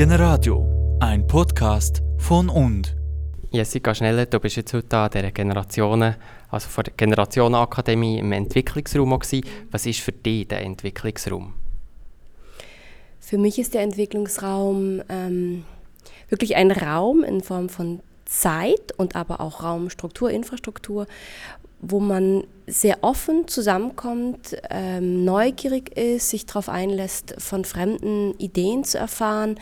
Generadio, ein Podcast von und. Jessica Schnelle, du bist jetzt heute an der Generationen, also vor der Generationenakademie im Entwicklungsraum gewesen. Was ist für dich der Entwicklungsraum? Für mich ist der Entwicklungsraum ähm, wirklich ein Raum in Form von Zeit und aber auch Raumstruktur, Infrastruktur, wo man sehr offen zusammenkommt, ähm, neugierig ist, sich darauf einlässt, von fremden Ideen zu erfahren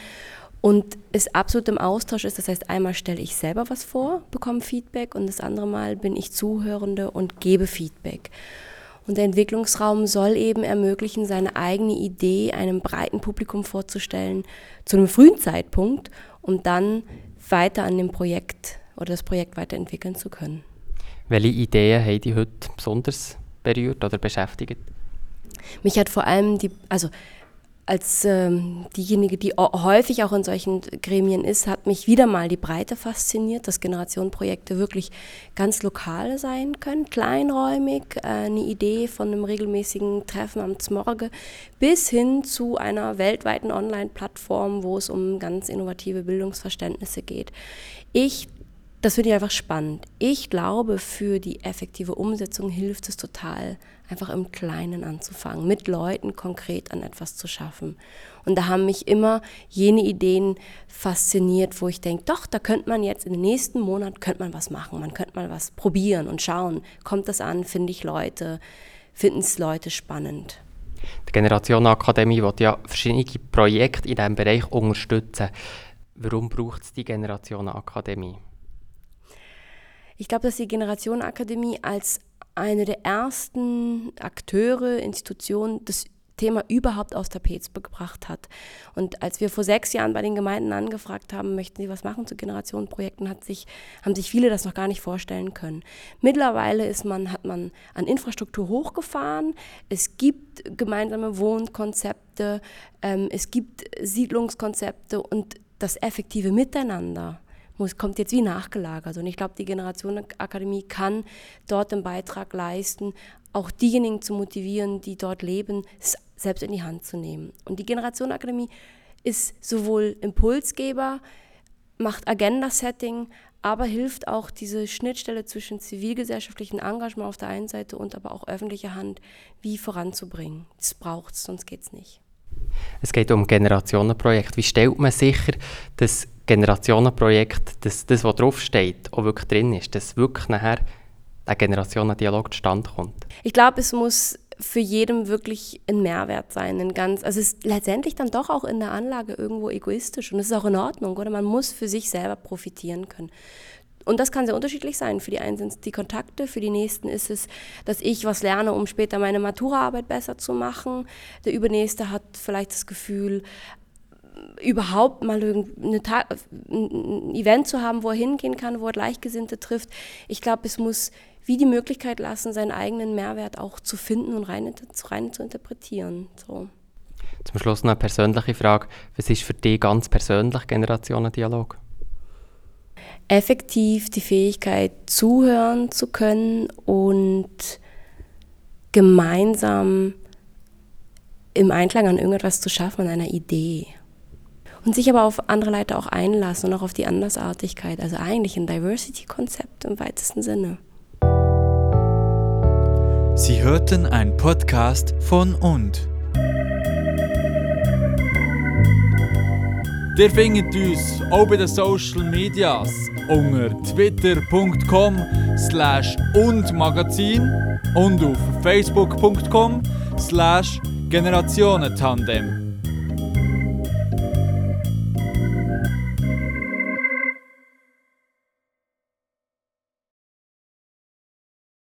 und es absolut im Austausch ist. Das heißt, einmal stelle ich selber was vor, bekomme Feedback und das andere Mal bin ich Zuhörende und gebe Feedback. Und der Entwicklungsraum soll eben ermöglichen, seine eigene Idee einem breiten Publikum vorzustellen, zu einem frühen Zeitpunkt, um dann weiter an dem Projekt oder das Projekt weiterentwickeln zu können. Welche Ideen haben dich heute besonders berührt oder beschäftigt? Mich hat vor allem die, also als ähm, diejenige, die häufig auch in solchen Gremien ist, hat mich wieder mal die Breite fasziniert, dass Generationenprojekte wirklich ganz lokal sein können, kleinräumig, äh, eine Idee von einem regelmäßigen Treffen am Zmorge bis hin zu einer weltweiten Online-Plattform, wo es um ganz innovative Bildungsverständnisse geht. Ich das finde ich einfach spannend. Ich glaube, für die effektive Umsetzung hilft es total, einfach im Kleinen anzufangen, mit Leuten konkret an etwas zu schaffen. Und da haben mich immer jene Ideen fasziniert, wo ich denke, doch, da könnte man jetzt in den nächsten Monaten könnte man was machen, man könnte mal was probieren und schauen, kommt das an, finde ich Leute, finden es Leute spannend. Die Generationenakademie wird ja verschiedene Projekte in diesem Bereich unterstützen. Warum braucht es die Generationenakademie? Ich glaube, dass die Generationenakademie als eine der ersten Akteure, Institutionen das Thema überhaupt aufs Tapet gebracht hat. Und als wir vor sechs Jahren bei den Gemeinden angefragt haben, möchten sie was machen zu Generationenprojekten, hat sich, haben sich viele das noch gar nicht vorstellen können. Mittlerweile ist man, hat man an Infrastruktur hochgefahren. Es gibt gemeinsame Wohnkonzepte, ähm, es gibt Siedlungskonzepte und das effektive Miteinander muss, kommt jetzt wie nachgelagert. Und ich glaube, die Generationenakademie kann dort einen Beitrag leisten, auch diejenigen zu motivieren, die dort leben, es selbst in die Hand zu nehmen. Und die Generationenakademie ist sowohl Impulsgeber, macht Agenda-Setting, aber hilft auch diese Schnittstelle zwischen zivilgesellschaftlichem Engagement auf der einen Seite und aber auch öffentlicher Hand wie voranzubringen. Das braucht es, sonst geht es nicht. Es geht um Generationenprojekt. Wie stellt man sicher, dass Generationenprojekt, dass das, was draufsteht, auch wirklich drin ist, dass wirklich nachher ein Generationendialog zustande kommt? Ich glaube, es muss für jedem wirklich ein Mehrwert sein. Ein ganz, also es ist letztendlich dann doch auch in der Anlage irgendwo egoistisch und das ist auch in Ordnung, oder? Man muss für sich selber profitieren können. Und das kann sehr unterschiedlich sein. Für die einen sind es die Kontakte, für die nächsten ist es, dass ich was lerne, um später meine Maturaarbeit besser zu machen. Der Übernächste hat vielleicht das Gefühl, überhaupt mal ein Event zu haben, wo er hingehen kann, wo er Gleichgesinnte trifft. Ich glaube, es muss wie die Möglichkeit lassen, seinen eigenen Mehrwert auch zu finden und rein, rein zu interpretieren. So. Zum Schluss noch eine persönliche Frage. Was ist für dich ganz persönlich Generationendialog? effektiv die Fähigkeit zuhören zu können und gemeinsam im Einklang an irgendetwas zu schaffen, an einer Idee. Und sich aber auf andere Leute auch einlassen und auch auf die Andersartigkeit, also eigentlich ein Diversity-Konzept im weitesten Sinne. Sie hörten einen Podcast von und. Ihr findet uns auch bei den Social Medias unter twitter.com slash und Magazin und auf facebook.com slash Generationentandem.